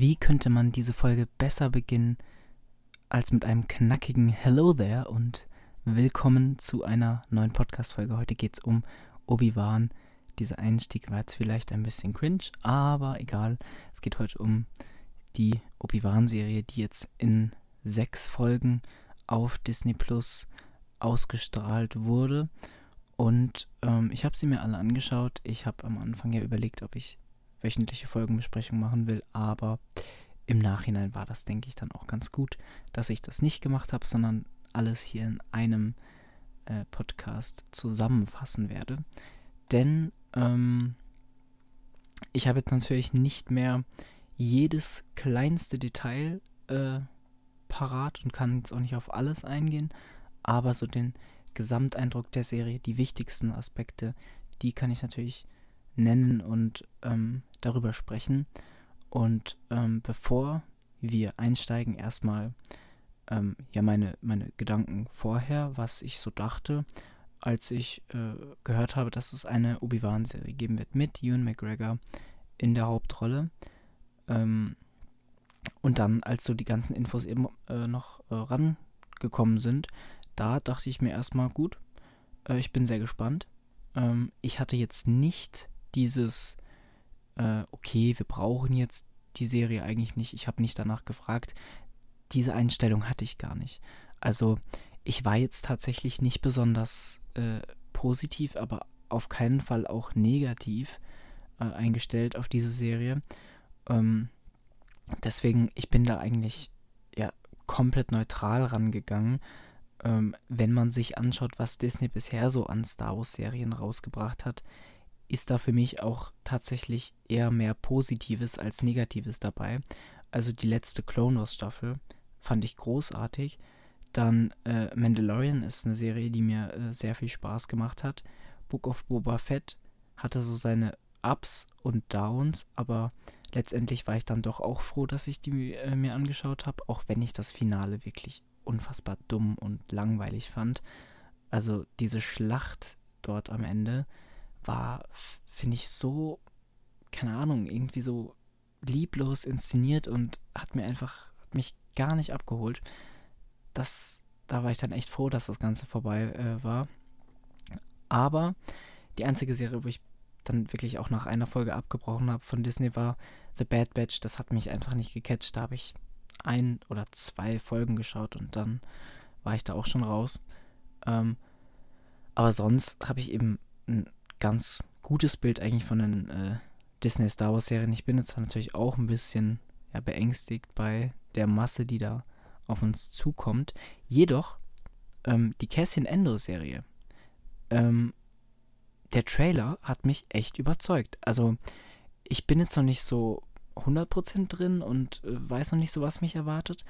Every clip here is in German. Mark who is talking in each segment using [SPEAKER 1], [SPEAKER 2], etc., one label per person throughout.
[SPEAKER 1] Wie könnte man diese Folge besser beginnen als mit einem knackigen Hello there und willkommen zu einer neuen Podcast-Folge. Heute geht es um Obi-Wan. Dieser Einstieg war jetzt vielleicht ein bisschen cringe, aber egal. Es geht heute um die Obi-Wan-Serie, die jetzt in sechs Folgen auf Disney Plus ausgestrahlt wurde. Und ähm, ich habe sie mir alle angeschaut. Ich habe am Anfang ja überlegt, ob ich wöchentliche Folgenbesprechung machen will, aber im Nachhinein war das, denke ich, dann auch ganz gut, dass ich das nicht gemacht habe, sondern alles hier in einem äh, Podcast zusammenfassen werde. Denn ähm, ich habe jetzt natürlich nicht mehr jedes kleinste Detail äh, parat und kann jetzt auch nicht auf alles eingehen, aber so den Gesamteindruck der Serie, die wichtigsten Aspekte, die kann ich natürlich nennen und ähm, darüber sprechen. Und ähm, bevor wir einsteigen, erstmal ähm, ja meine, meine Gedanken vorher, was ich so dachte, als ich äh, gehört habe, dass es eine Obi-Wan-Serie geben wird mit Ewan McGregor in der Hauptrolle. Ähm, und dann, als so die ganzen Infos eben äh, noch äh, rangekommen sind, da dachte ich mir erstmal, gut, äh, ich bin sehr gespannt. Ähm, ich hatte jetzt nicht dieses, äh, okay, wir brauchen jetzt die Serie eigentlich nicht, ich habe nicht danach gefragt, diese Einstellung hatte ich gar nicht. Also ich war jetzt tatsächlich nicht besonders äh, positiv, aber auf keinen Fall auch negativ äh, eingestellt auf diese Serie. Ähm, deswegen, ich bin da eigentlich ja komplett neutral rangegangen. Ähm, wenn man sich anschaut, was Disney bisher so an Star Wars-Serien rausgebracht hat, ist da für mich auch tatsächlich eher mehr Positives als Negatives dabei. Also die letzte Clone Wars Staffel fand ich großartig. Dann äh, Mandalorian ist eine Serie, die mir äh, sehr viel Spaß gemacht hat. Book of Boba Fett hatte so seine Ups und Downs, aber letztendlich war ich dann doch auch froh, dass ich die äh, mir angeschaut habe, auch wenn ich das Finale wirklich unfassbar dumm und langweilig fand. Also diese Schlacht dort am Ende, war, finde ich, so, keine Ahnung, irgendwie so lieblos inszeniert und hat mir einfach, hat mich gar nicht abgeholt. Das, da war ich dann echt froh, dass das Ganze vorbei äh, war. Aber die einzige Serie, wo ich dann wirklich auch nach einer Folge abgebrochen habe von Disney war The Bad Batch. Das hat mich einfach nicht gecatcht. Da habe ich ein oder zwei Folgen geschaut und dann war ich da auch schon raus. Ähm, aber sonst habe ich eben ganz gutes Bild eigentlich von den äh, Disney Star Wars Serien. Ich bin jetzt natürlich auch ein bisschen ja, beängstigt bei der Masse, die da auf uns zukommt. Jedoch ähm, die Cassian Endo Serie, ähm, der Trailer hat mich echt überzeugt. Also ich bin jetzt noch nicht so 100% drin und äh, weiß noch nicht so, was mich erwartet.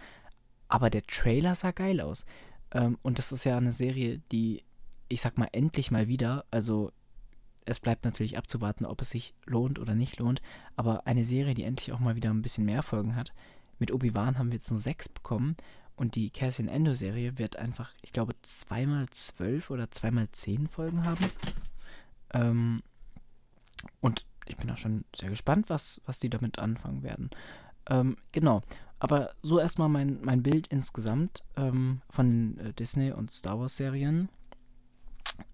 [SPEAKER 1] Aber der Trailer sah geil aus. Ähm, und das ist ja eine Serie, die, ich sag mal, endlich mal wieder, also es bleibt natürlich abzuwarten, ob es sich lohnt oder nicht lohnt. Aber eine Serie, die endlich auch mal wieder ein bisschen mehr Folgen hat. Mit Obi-Wan haben wir jetzt nur sechs bekommen. Und die Cassian Endo-Serie wird einfach, ich glaube, zweimal zwölf oder zweimal zehn Folgen haben. Ähm, und ich bin auch schon sehr gespannt, was, was die damit anfangen werden. Ähm, genau. Aber so erstmal mein, mein Bild insgesamt ähm, von den äh, Disney- und Star Wars-Serien.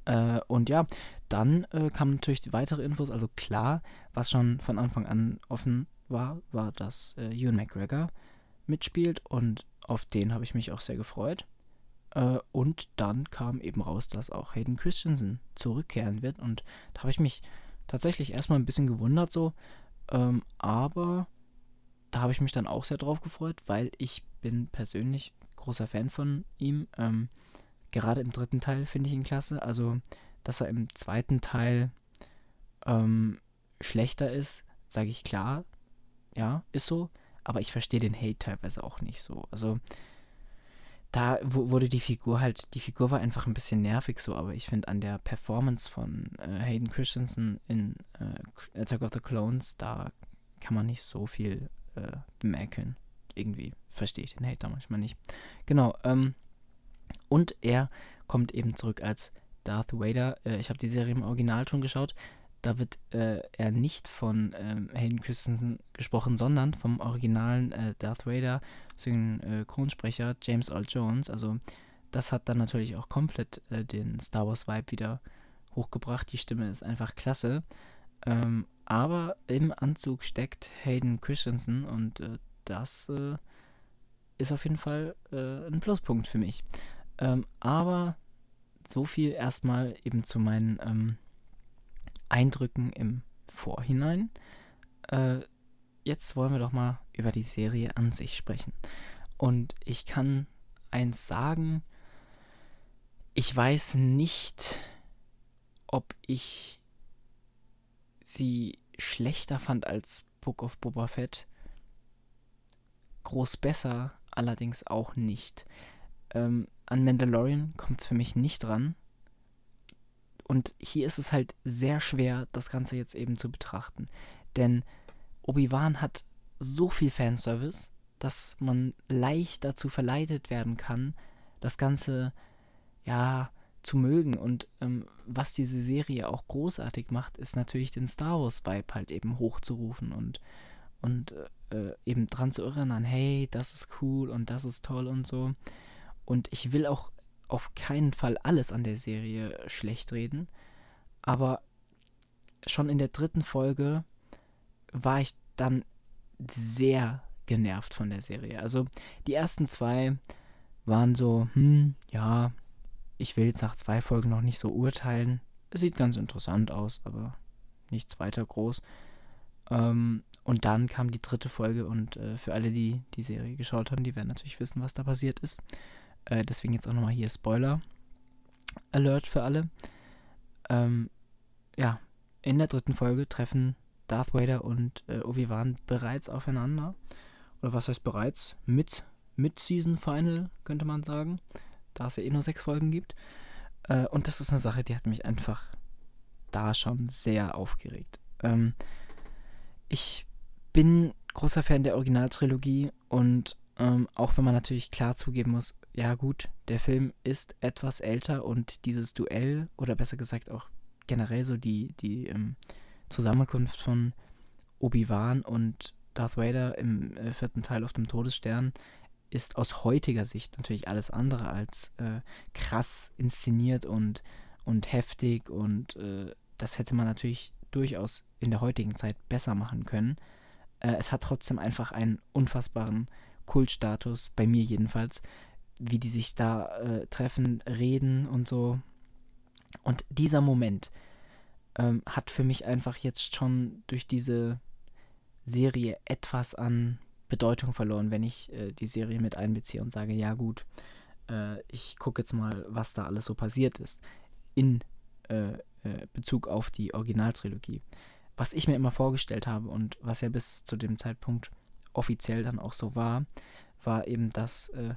[SPEAKER 1] Äh, und ja, dann äh, kamen natürlich die weitere Infos. Also klar, was schon von Anfang an offen war, war, dass äh, Ewan McGregor mitspielt und auf den habe ich mich auch sehr gefreut. Äh, und dann kam eben raus, dass auch Hayden Christensen zurückkehren wird und da habe ich mich tatsächlich erstmal ein bisschen gewundert so, ähm, aber da habe ich mich dann auch sehr drauf gefreut, weil ich bin persönlich großer Fan von ihm. Ähm, Gerade im dritten Teil finde ich ihn klasse. Also, dass er im zweiten Teil ähm, schlechter ist, sage ich klar. Ja, ist so. Aber ich verstehe den Hate teilweise auch nicht so. Also, da wurde die Figur halt, die Figur war einfach ein bisschen nervig so, aber ich finde an der Performance von äh, Hayden Christensen in äh, Attack of the Clones, da kann man nicht so viel äh, bemerken. Irgendwie verstehe ich den Hate da manchmal nicht. Genau, ähm, und er kommt eben zurück als Darth Vader. Äh, ich habe die Serie im Originalton geschaut. Da wird äh, er nicht von ähm, Hayden Christensen gesprochen, sondern vom originalen äh, Darth Vader, Synchronsprecher äh, James Earl Jones. Also das hat dann natürlich auch komplett äh, den Star Wars Vibe wieder hochgebracht. Die Stimme ist einfach klasse. Ähm, aber im Anzug steckt Hayden Christensen und äh, das ist auf jeden Fall ein Pluspunkt für mich. Ähm, aber so viel erstmal eben zu meinen ähm, Eindrücken im Vorhinein. Äh, jetzt wollen wir doch mal über die Serie an sich sprechen. Und ich kann eins sagen, ich weiß nicht, ob ich sie schlechter fand als Book of Boba Fett. Groß besser allerdings auch nicht. Ähm, an Mandalorian kommt es für mich nicht dran. Und hier ist es halt sehr schwer, das Ganze jetzt eben zu betrachten. Denn Obi-Wan hat so viel Fanservice, dass man leicht dazu verleitet werden kann, das Ganze ja zu mögen. Und ähm, was diese Serie auch großartig macht, ist natürlich den Star Wars-Vibe halt eben hochzurufen und, und äh, eben dran zu erinnern, hey, das ist cool und das ist toll und so. Und ich will auch auf keinen Fall alles an der Serie schlecht reden, aber schon in der dritten Folge war ich dann sehr genervt von der Serie. Also die ersten zwei waren so, hm, ja, ich will jetzt nach zwei Folgen noch nicht so urteilen. Es sieht ganz interessant aus, aber nichts weiter groß. Ähm, und dann kam die dritte Folge und äh, für alle, die die Serie geschaut haben, die werden natürlich wissen, was da passiert ist. Äh, deswegen jetzt auch nochmal hier Spoiler Alert für alle. Ähm, ja, in der dritten Folge treffen Darth Vader und äh, Obi-Wan bereits aufeinander. Oder was heißt bereits? Mit, mit Season Final, könnte man sagen da es ja eh nur sechs Folgen gibt. Äh, und das ist eine Sache, die hat mich einfach da schon sehr aufgeregt. Ähm, ich bin großer Fan der Originaltrilogie und ähm, auch wenn man natürlich klar zugeben muss, ja gut, der Film ist etwas älter und dieses Duell oder besser gesagt auch generell so die, die ähm, Zusammenkunft von Obi-Wan und Darth Vader im äh, vierten Teil auf dem Todesstern ist aus heutiger Sicht natürlich alles andere als äh, krass inszeniert und, und heftig und äh, das hätte man natürlich durchaus in der heutigen Zeit besser machen können. Äh, es hat trotzdem einfach einen unfassbaren Kultstatus, bei mir jedenfalls, wie die sich da äh, treffen, reden und so. Und dieser Moment ähm, hat für mich einfach jetzt schon durch diese Serie etwas an Bedeutung verloren, wenn ich äh, die Serie mit einbeziehe und sage, ja gut, äh, ich gucke jetzt mal, was da alles so passiert ist in äh, äh, Bezug auf die Originaltrilogie. Was ich mir immer vorgestellt habe und was ja bis zu dem Zeitpunkt offiziell dann auch so war, war eben, dass äh,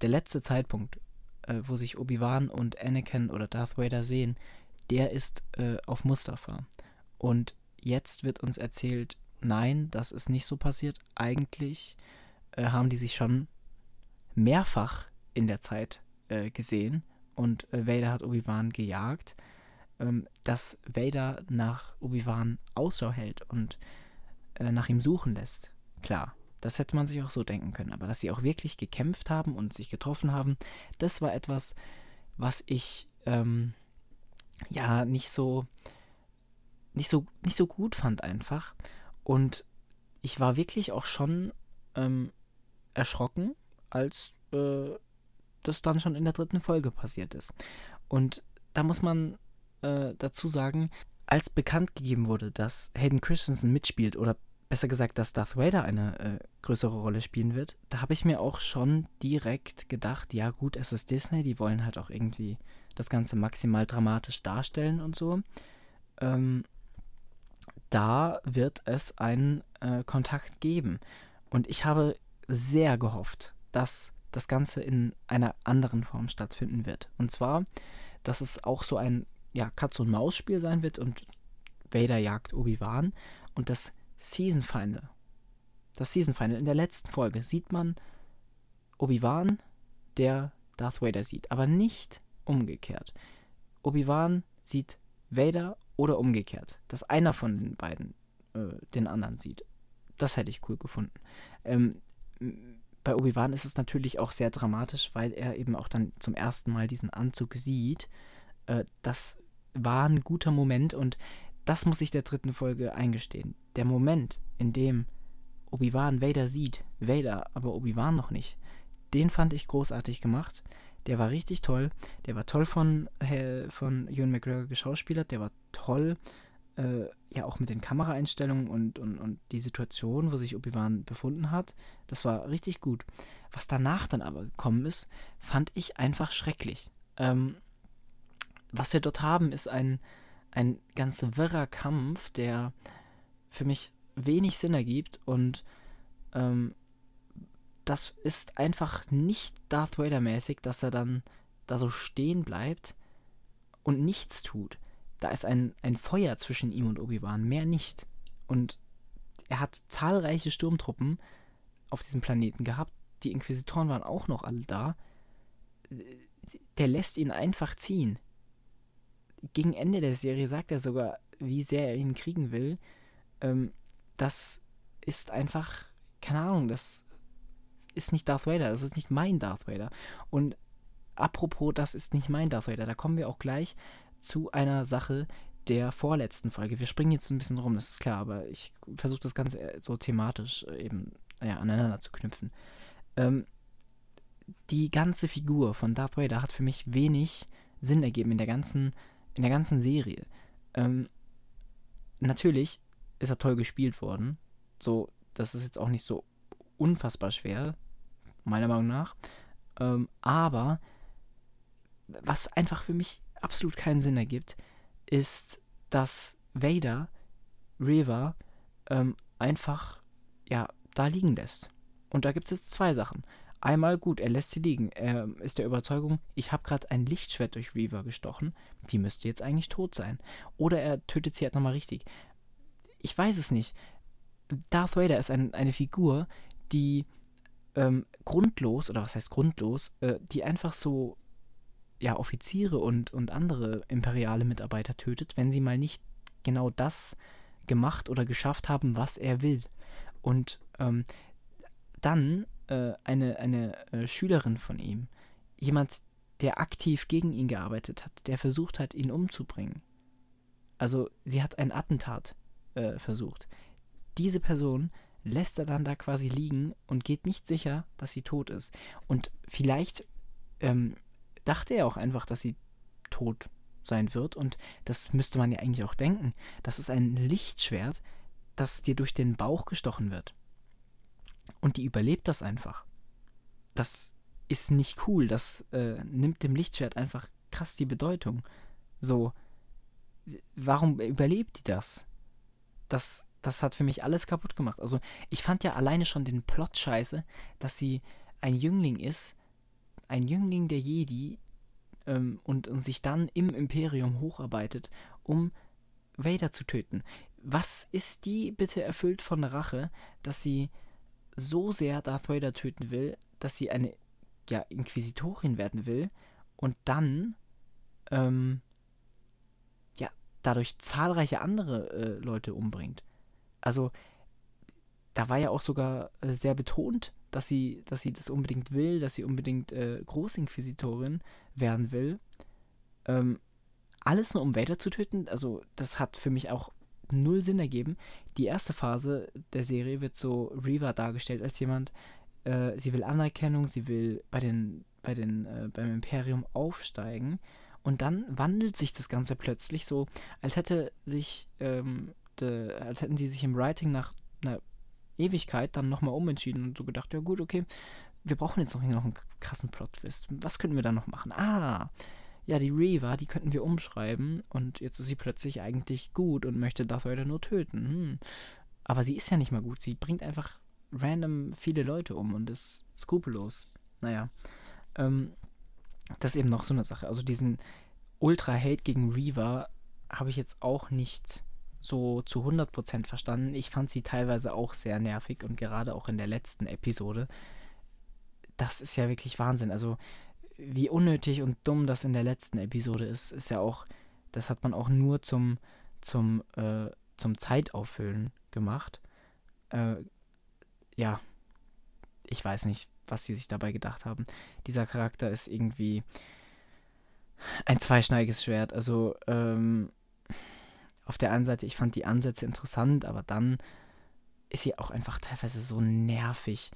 [SPEAKER 1] der letzte Zeitpunkt, äh, wo sich Obi-Wan und Anakin oder Darth Vader sehen, der ist auf Mustafa. Und jetzt wird uns erzählt, nein, das ist nicht so passiert. Eigentlich äh, haben die sich schon mehrfach in der Zeit äh, gesehen und äh, Vader hat Obi-Wan gejagt, ähm, dass Vader nach Obi-Wan Ausschau hält und äh, nach ihm suchen lässt. Klar, das hätte man sich auch so denken können, aber dass sie auch wirklich gekämpft haben und sich getroffen haben, das war etwas, was ich ähm, ja nicht so nicht so nicht so gut fand einfach und ich war wirklich auch schon ähm, erschrocken, als äh, das dann schon in der dritten Folge passiert ist. Und da muss man äh, dazu sagen, als bekannt gegeben wurde, dass Hayden Christensen mitspielt oder besser gesagt, dass Darth Vader eine äh, größere Rolle spielen wird, da habe ich mir auch schon direkt gedacht, ja gut, es ist Disney, die wollen halt auch irgendwie das Ganze maximal dramatisch darstellen und so. Ähm, da wird es einen äh, Kontakt geben. Und ich habe sehr gehofft, dass das Ganze in einer anderen Form stattfinden wird. Und zwar, dass es auch so ein ja, Katz-und-Maus-Spiel sein wird und Vader jagt Obi-Wan. Und das Season Final, das Season Final in der letzten Folge, sieht man Obi-Wan, der Darth Vader sieht, aber nicht umgekehrt. Obi-Wan sieht Vader oder umgekehrt, dass einer von den beiden äh, den anderen sieht. Das hätte ich cool gefunden. Ähm, bei Obi-Wan ist es natürlich auch sehr dramatisch, weil er eben auch dann zum ersten Mal diesen Anzug sieht. Äh, das war ein guter Moment und das muss ich der dritten Folge eingestehen. Der Moment, in dem Obi-Wan Vader sieht, Vader aber Obi-Wan noch nicht, den fand ich großartig gemacht. Der war richtig toll. Der war toll von, äh, von Ewan McGregor geschauspielert. Der war toll, äh, ja, auch mit den Kameraeinstellungen und, und, und die Situation, wo sich Obi-Wan befunden hat. Das war richtig gut. Was danach dann aber gekommen ist, fand ich einfach schrecklich. Ähm, was wir dort haben, ist ein, ein ganz wirrer Kampf, der für mich wenig Sinn ergibt und ähm, das ist einfach nicht Darth Vader-mäßig, dass er dann da so stehen bleibt und nichts tut. Da ist ein, ein Feuer zwischen ihm und Obi-Wan, mehr nicht. Und er hat zahlreiche Sturmtruppen auf diesem Planeten gehabt. Die Inquisitoren waren auch noch alle da. Der lässt ihn einfach ziehen. Gegen Ende der Serie sagt er sogar, wie sehr er ihn kriegen will. Ähm, das ist einfach, keine Ahnung, das ist nicht Darth Vader, das ist nicht mein Darth Vader. Und apropos, das ist nicht mein Darth Vader, da kommen wir auch gleich zu einer Sache der vorletzten Folge. Wir springen jetzt ein bisschen rum, das ist klar, aber ich versuche das Ganze so thematisch äh, eben ja, aneinander zu knüpfen. Ähm, die ganze Figur von Darth Vader hat für mich wenig Sinn ergeben in der ganzen, in der ganzen Serie. Ähm, natürlich ist er toll gespielt worden. So, das ist jetzt auch nicht so unfassbar schwer, meiner Meinung nach. Ähm, aber was einfach für mich absolut keinen Sinn ergibt, ist, dass Vader Reva ähm, einfach ja da liegen lässt. Und da gibt es jetzt zwei Sachen. Einmal gut, er lässt sie liegen. Er ist der Überzeugung, ich habe gerade ein Lichtschwert durch Reaver gestochen. Die müsste jetzt eigentlich tot sein. Oder er tötet sie halt nochmal richtig. Ich weiß es nicht. Darth Vader ist ein, eine Figur, die ähm, grundlos, oder was heißt grundlos, äh, die einfach so ja, Offiziere und, und andere imperiale Mitarbeiter tötet, wenn sie mal nicht genau das gemacht oder geschafft haben, was er will. Und ähm, dann äh, eine, eine äh, Schülerin von ihm, jemand, der aktiv gegen ihn gearbeitet hat, der versucht hat, ihn umzubringen. Also sie hat ein Attentat äh, versucht. Diese Person lässt er dann da quasi liegen und geht nicht sicher, dass sie tot ist. Und vielleicht ähm, dachte er auch einfach, dass sie tot sein wird. Und das müsste man ja eigentlich auch denken. Das ist ein Lichtschwert, das dir durch den Bauch gestochen wird. Und die überlebt das einfach. Das ist nicht cool. Das äh, nimmt dem Lichtschwert einfach krass die Bedeutung. So, warum überlebt die das? Das das hat für mich alles kaputt gemacht. Also ich fand ja alleine schon den Plot scheiße, dass sie ein Jüngling ist, ein Jüngling der Jedi ähm, und, und sich dann im Imperium hocharbeitet, um Vader zu töten. Was ist die bitte erfüllt von Rache, dass sie so sehr Darth Vader töten will, dass sie eine ja, Inquisitorin werden will und dann ähm, ja, dadurch zahlreiche andere äh, Leute umbringt. Also da war ja auch sogar äh, sehr betont, dass sie, dass sie das unbedingt will, dass sie unbedingt äh, Großinquisitorin werden will. Ähm, alles nur um Vader zu töten, also das hat für mich auch null Sinn ergeben. Die erste Phase der Serie wird so Reva dargestellt als jemand, äh, sie will Anerkennung, sie will bei den, bei den, äh, beim Imperium aufsteigen. Und dann wandelt sich das Ganze plötzlich so, als hätte sich ähm, äh, als hätten sie sich im Writing nach einer Ewigkeit dann nochmal umentschieden und so gedacht, ja gut, okay, wir brauchen jetzt noch, noch einen krassen Plot-Twist. Was könnten wir da noch machen? Ah, ja, die Reva, die könnten wir umschreiben und jetzt ist sie plötzlich eigentlich gut und möchte Darth Vader nur töten. Hm. Aber sie ist ja nicht mal gut. Sie bringt einfach random viele Leute um und ist skrupellos. Naja. Ähm, das ist eben noch so eine Sache. Also diesen Ultra-Hate gegen Reva habe ich jetzt auch nicht so zu 100% verstanden. Ich fand sie teilweise auch sehr nervig und gerade auch in der letzten Episode. Das ist ja wirklich Wahnsinn. Also, wie unnötig und dumm das in der letzten Episode ist, ist ja auch, das hat man auch nur zum, zum, äh, zum Zeitauffüllen gemacht. Äh, ja, ich weiß nicht, was sie sich dabei gedacht haben. Dieser Charakter ist irgendwie ein zweischneidiges Schwert. Also, ähm, auf der einen Seite, ich fand die Ansätze interessant, aber dann ist sie auch einfach teilweise so nervig.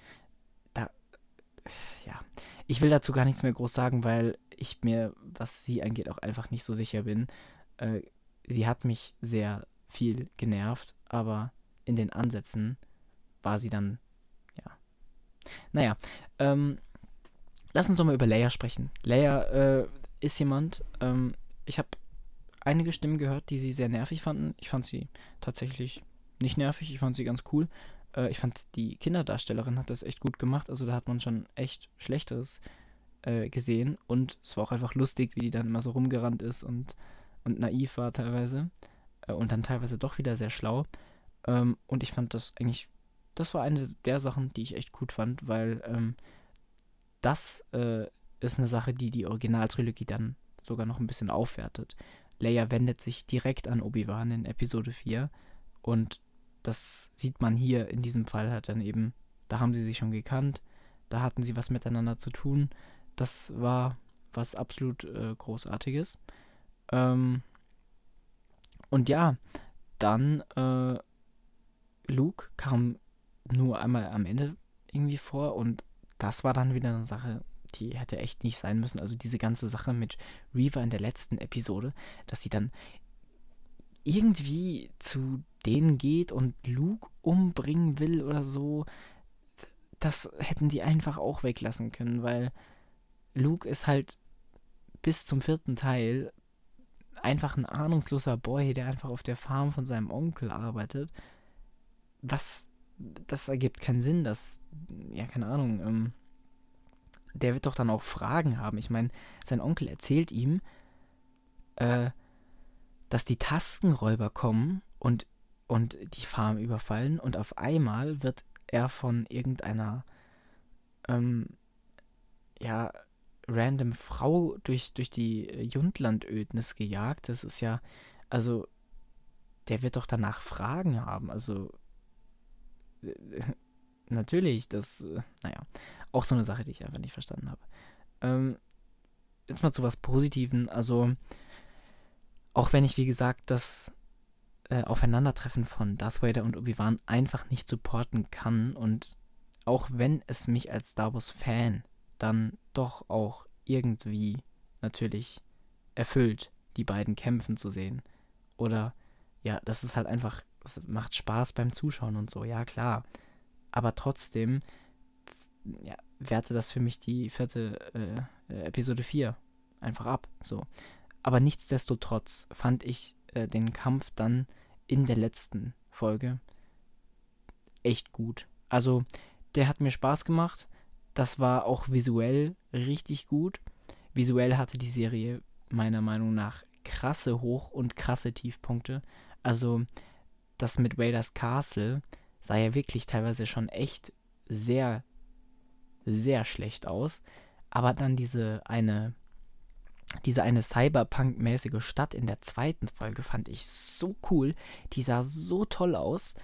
[SPEAKER 1] Da, ja, ich will dazu gar nichts mehr groß sagen, weil ich mir, was sie angeht, auch einfach nicht so sicher bin. Äh, sie hat mich sehr viel genervt, aber in den Ansätzen war sie dann, ja. Naja, ähm, lass uns doch mal über Leia sprechen. Leia äh, ist jemand, ähm, ich habe einige Stimmen gehört, die sie sehr nervig fanden. Ich fand sie tatsächlich nicht nervig, ich fand sie ganz cool. Äh, ich fand, die Kinderdarstellerin hat das echt gut gemacht. Also da hat man schon echt Schlechteres äh, gesehen. Und es war auch einfach lustig, wie die dann immer so rumgerannt ist und, und naiv war teilweise. Äh, und dann teilweise doch wieder sehr schlau. Ähm, und ich fand das eigentlich, das war eine der Sachen, die ich echt gut fand, weil ähm, das äh, ist eine Sache, die die Originaltrilogie dann sogar noch ein bisschen aufwertet. Leia wendet sich direkt an Obi-Wan in Episode 4 und das sieht man hier in diesem Fall halt dann eben, da haben sie sich schon gekannt, da hatten sie was miteinander zu tun. Das war was absolut äh, Großartiges. Ähm, und ja, dann äh, Luke kam nur einmal am Ende irgendwie vor und das war dann wieder eine Sache, die hätte echt nicht sein müssen. Also diese ganze Sache mit Reaver in der letzten Episode, dass sie dann irgendwie zu denen geht und Luke umbringen will oder so, das hätten die einfach auch weglassen können, weil Luke ist halt bis zum vierten Teil einfach ein ahnungsloser Boy, der einfach auf der Farm von seinem Onkel arbeitet. Was, das ergibt keinen Sinn, dass, ja, keine Ahnung, ähm, der wird doch dann auch Fragen haben. Ich meine, sein Onkel erzählt ihm, äh, dass die Tastenräuber kommen und, und die Farm überfallen und auf einmal wird er von irgendeiner, ähm, ja, random Frau durch, durch die Jundlandödnis gejagt. Das ist ja, also, der wird doch danach Fragen haben. Also, natürlich, das, äh, naja, auch so eine Sache, die ich einfach nicht verstanden habe. Ähm, jetzt mal zu was Positiven. Also, auch wenn ich, wie gesagt, das äh, Aufeinandertreffen von Darth Vader und Obi-Wan einfach nicht supporten kann und auch wenn es mich als Star Wars-Fan dann doch auch irgendwie natürlich erfüllt, die beiden kämpfen zu sehen. Oder ja, das ist halt einfach, das macht Spaß beim Zuschauen und so, ja klar. Aber trotzdem ja, werte das für mich die vierte äh, äh Episode 4 einfach ab. So. Aber nichtsdestotrotz fand ich äh, den Kampf dann in der letzten Folge echt gut. Also, der hat mir Spaß gemacht. Das war auch visuell richtig gut. Visuell hatte die Serie meiner Meinung nach krasse Hoch- und krasse Tiefpunkte. Also, das mit Raiders Castle sah ja wirklich teilweise schon echt sehr sehr schlecht aus. Aber dann diese eine, diese eine Cyberpunk-mäßige Stadt in der zweiten Folge fand ich so cool. Die sah so toll aus.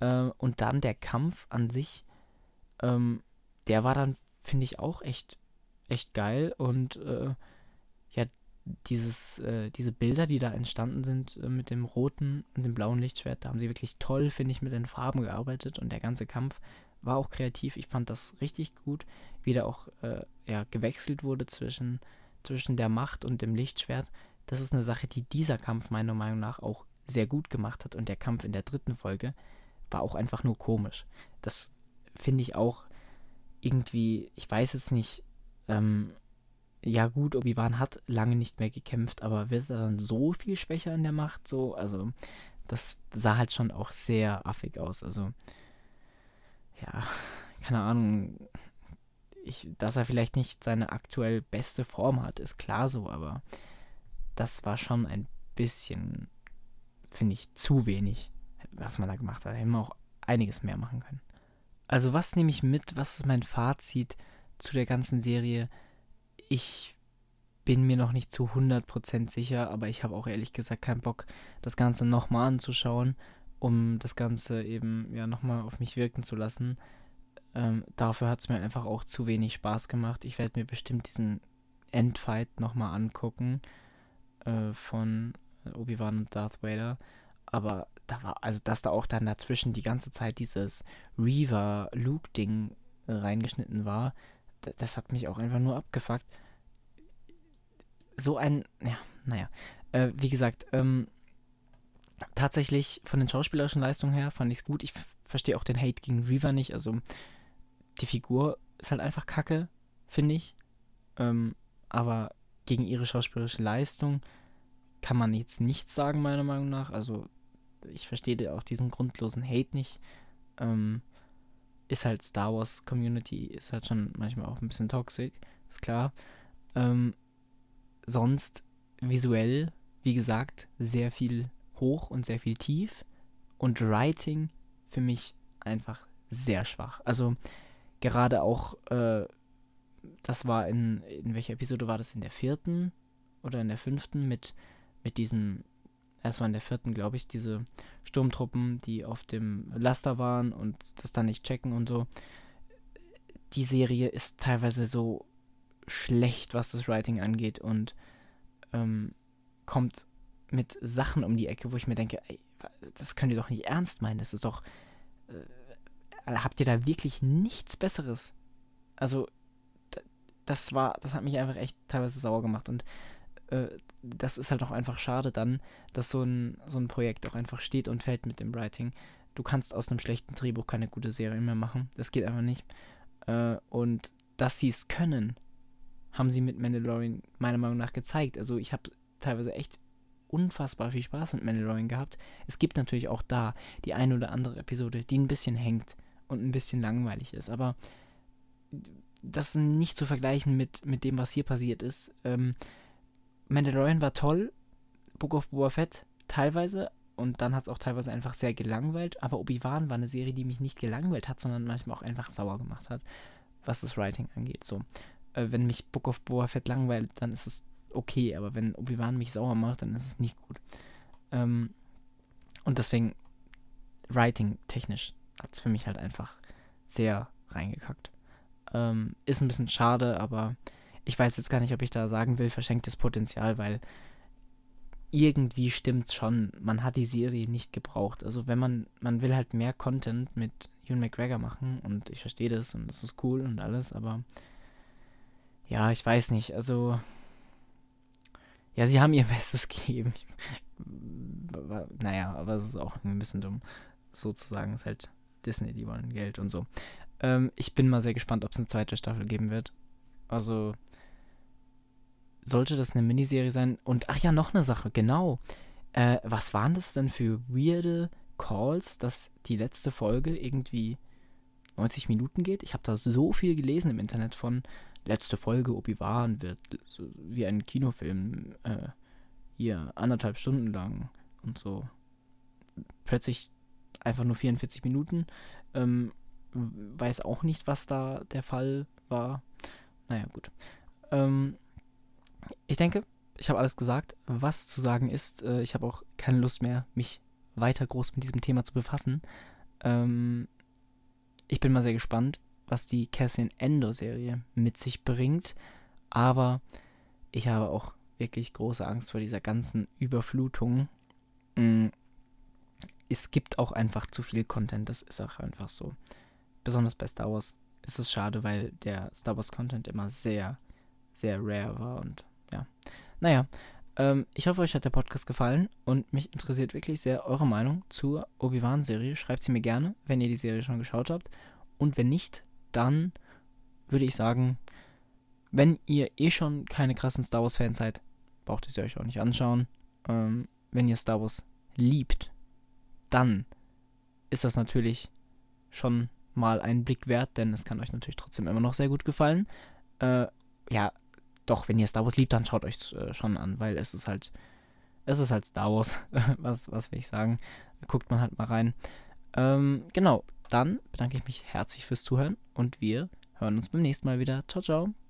[SPEAKER 1] Äh, und dann der Kampf an sich, ähm, der war dann, finde ich, auch echt, echt geil. Und äh, ja, dieses, äh, diese Bilder, die da entstanden sind äh, mit dem roten und dem blauen Lichtschwert, da haben sie wirklich toll, finde ich, mit den Farben gearbeitet. Und der ganze Kampf war auch kreativ. Ich fand das richtig gut, wie da auch äh, ja, gewechselt wurde zwischen, zwischen der Macht und dem Lichtschwert. Das ist eine Sache, die dieser Kampf meiner Meinung nach auch sehr gut gemacht hat. Und der Kampf in der dritten Folge war auch einfach nur komisch. Das finde ich auch irgendwie, ich weiß jetzt nicht, ähm, ja gut, Obi-Wan hat lange nicht mehr gekämpft, aber wird er dann so viel schwächer in der Macht? So, also das sah halt schon auch sehr affig aus. Also ja, keine Ahnung, ich, dass er vielleicht nicht seine aktuell beste Form hat, ist klar so, aber das war schon ein bisschen, finde ich, zu wenig, was man da gemacht hat. Da hätten wir auch einiges mehr machen können. Also was nehme ich mit, was ist mein Fazit zu der ganzen Serie? Ich bin mir noch nicht zu 100% sicher, aber ich habe auch ehrlich gesagt keinen Bock, das Ganze nochmal anzuschauen, um das Ganze eben ja nochmal auf mich wirken zu lassen. Ähm, dafür hat es mir einfach auch zu wenig Spaß gemacht. Ich werde mir bestimmt diesen Endfight nochmal angucken äh, von Obi-Wan und Darth Vader. Aber da war, also dass da auch dann dazwischen die ganze Zeit dieses Reaver-Luke-Ding äh, reingeschnitten war, das hat mich auch einfach nur abgefuckt. So ein, ja, naja. Äh, wie gesagt, ähm, tatsächlich von den schauspielerischen Leistungen her fand ich es gut. Ich verstehe auch den Hate gegen Reaver nicht. Also die Figur ist halt einfach kacke, finde ich. Ähm, aber gegen ihre schauspielerische Leistung kann man jetzt nichts sagen, meiner Meinung nach. Also ich verstehe auch diesen grundlosen Hate nicht. Ähm, ist halt Star Wars Community, ist halt schon manchmal auch ein bisschen toxisch, ist klar. Ähm, sonst visuell, wie gesagt, sehr viel hoch und sehr viel tief. Und Writing für mich einfach sehr schwach. Also gerade auch, äh, das war in, in welcher Episode war das? In der vierten oder in der fünften mit, mit diesem es war in der vierten, glaube ich, diese Sturmtruppen, die auf dem Laster waren und das dann nicht checken und so. Die Serie ist teilweise so schlecht, was das Writing angeht und ähm, kommt mit Sachen um die Ecke, wo ich mir denke, ey, das könnt ihr doch nicht ernst meinen. Das ist doch. Äh, habt ihr da wirklich nichts Besseres? Also, das war, das hat mich einfach echt teilweise sauer gemacht und äh, das ist halt auch einfach schade dann, dass so ein, so ein Projekt auch einfach steht und fällt mit dem Writing. Du kannst aus einem schlechten Drehbuch keine gute Serie mehr machen. Das geht einfach nicht. Äh, und dass sie es können, haben sie mit Mandalorian meiner Meinung nach gezeigt. Also ich habe teilweise echt unfassbar viel Spaß mit Mandalorian gehabt. Es gibt natürlich auch da die eine oder andere Episode, die ein bisschen hängt und ein bisschen langweilig ist. Aber das ist nicht zu vergleichen mit, mit dem, was hier passiert ist. Ähm, Mandalorian war toll, Book of Boba Fett teilweise und dann hat es auch teilweise einfach sehr gelangweilt, aber Obi-Wan war eine Serie, die mich nicht gelangweilt hat, sondern manchmal auch einfach sauer gemacht hat, was das Writing angeht. So, äh, wenn mich Book of Boba Fett langweilt, dann ist es okay, aber wenn Obi-Wan mich sauer macht, dann ist es nicht gut. Ähm, und deswegen, Writing technisch hat es für mich halt einfach sehr reingekackt. Ähm, ist ein bisschen schade, aber ich weiß jetzt gar nicht, ob ich da sagen will, verschenktes Potenzial, weil irgendwie stimmt's schon. Man hat die Serie nicht gebraucht. Also wenn man, man will halt mehr Content mit Ewan McGregor machen und ich verstehe das und das ist cool und alles, aber ja, ich weiß nicht. Also ja, sie haben ihr Bestes gegeben. naja, aber es ist auch ein bisschen dumm, sozusagen. Es ist halt Disney, die wollen Geld und so. Ähm, ich bin mal sehr gespannt, ob es eine zweite Staffel geben wird. Also sollte das eine Miniserie sein. Und ach ja, noch eine Sache, genau. Äh, was waren das denn für weirde Calls, dass die letzte Folge irgendwie 90 Minuten geht? Ich habe da so viel gelesen im Internet von letzte Folge Obi-Wan wird so wie ein Kinofilm äh, hier anderthalb Stunden lang und so. Plötzlich einfach nur 44 Minuten. Ähm, weiß auch nicht, was da der Fall war. Naja, gut. Ähm, ich denke, ich habe alles gesagt, was zu sagen ist. Äh, ich habe auch keine Lust mehr, mich weiter groß mit diesem Thema zu befassen. Ähm, ich bin mal sehr gespannt, was die Cassian Endo-Serie mit sich bringt. Aber ich habe auch wirklich große Angst vor dieser ganzen Überflutung. Mm, es gibt auch einfach zu viel Content, das ist auch einfach so. Besonders bei Star Wars ist es schade, weil der Star Wars Content immer sehr, sehr rare war und ja. Naja, ähm, ich hoffe, euch hat der Podcast gefallen und mich interessiert wirklich sehr eure Meinung zur Obi-Wan-Serie. Schreibt sie mir gerne, wenn ihr die Serie schon geschaut habt. Und wenn nicht, dann würde ich sagen, wenn ihr eh schon keine krassen Star Wars-Fans seid, braucht ihr sie euch auch nicht anschauen. Ähm, wenn ihr Star Wars liebt, dann ist das natürlich schon mal einen Blick wert, denn es kann euch natürlich trotzdem immer noch sehr gut gefallen. Äh, ja, doch, wenn ihr Star Wars liebt, dann schaut euch äh, schon an, weil es ist halt, es ist halt Star Wars. was, was will ich sagen? Guckt man halt mal rein. Ähm, genau, dann bedanke ich mich herzlich fürs Zuhören und wir hören uns beim nächsten Mal wieder. Ciao, ciao.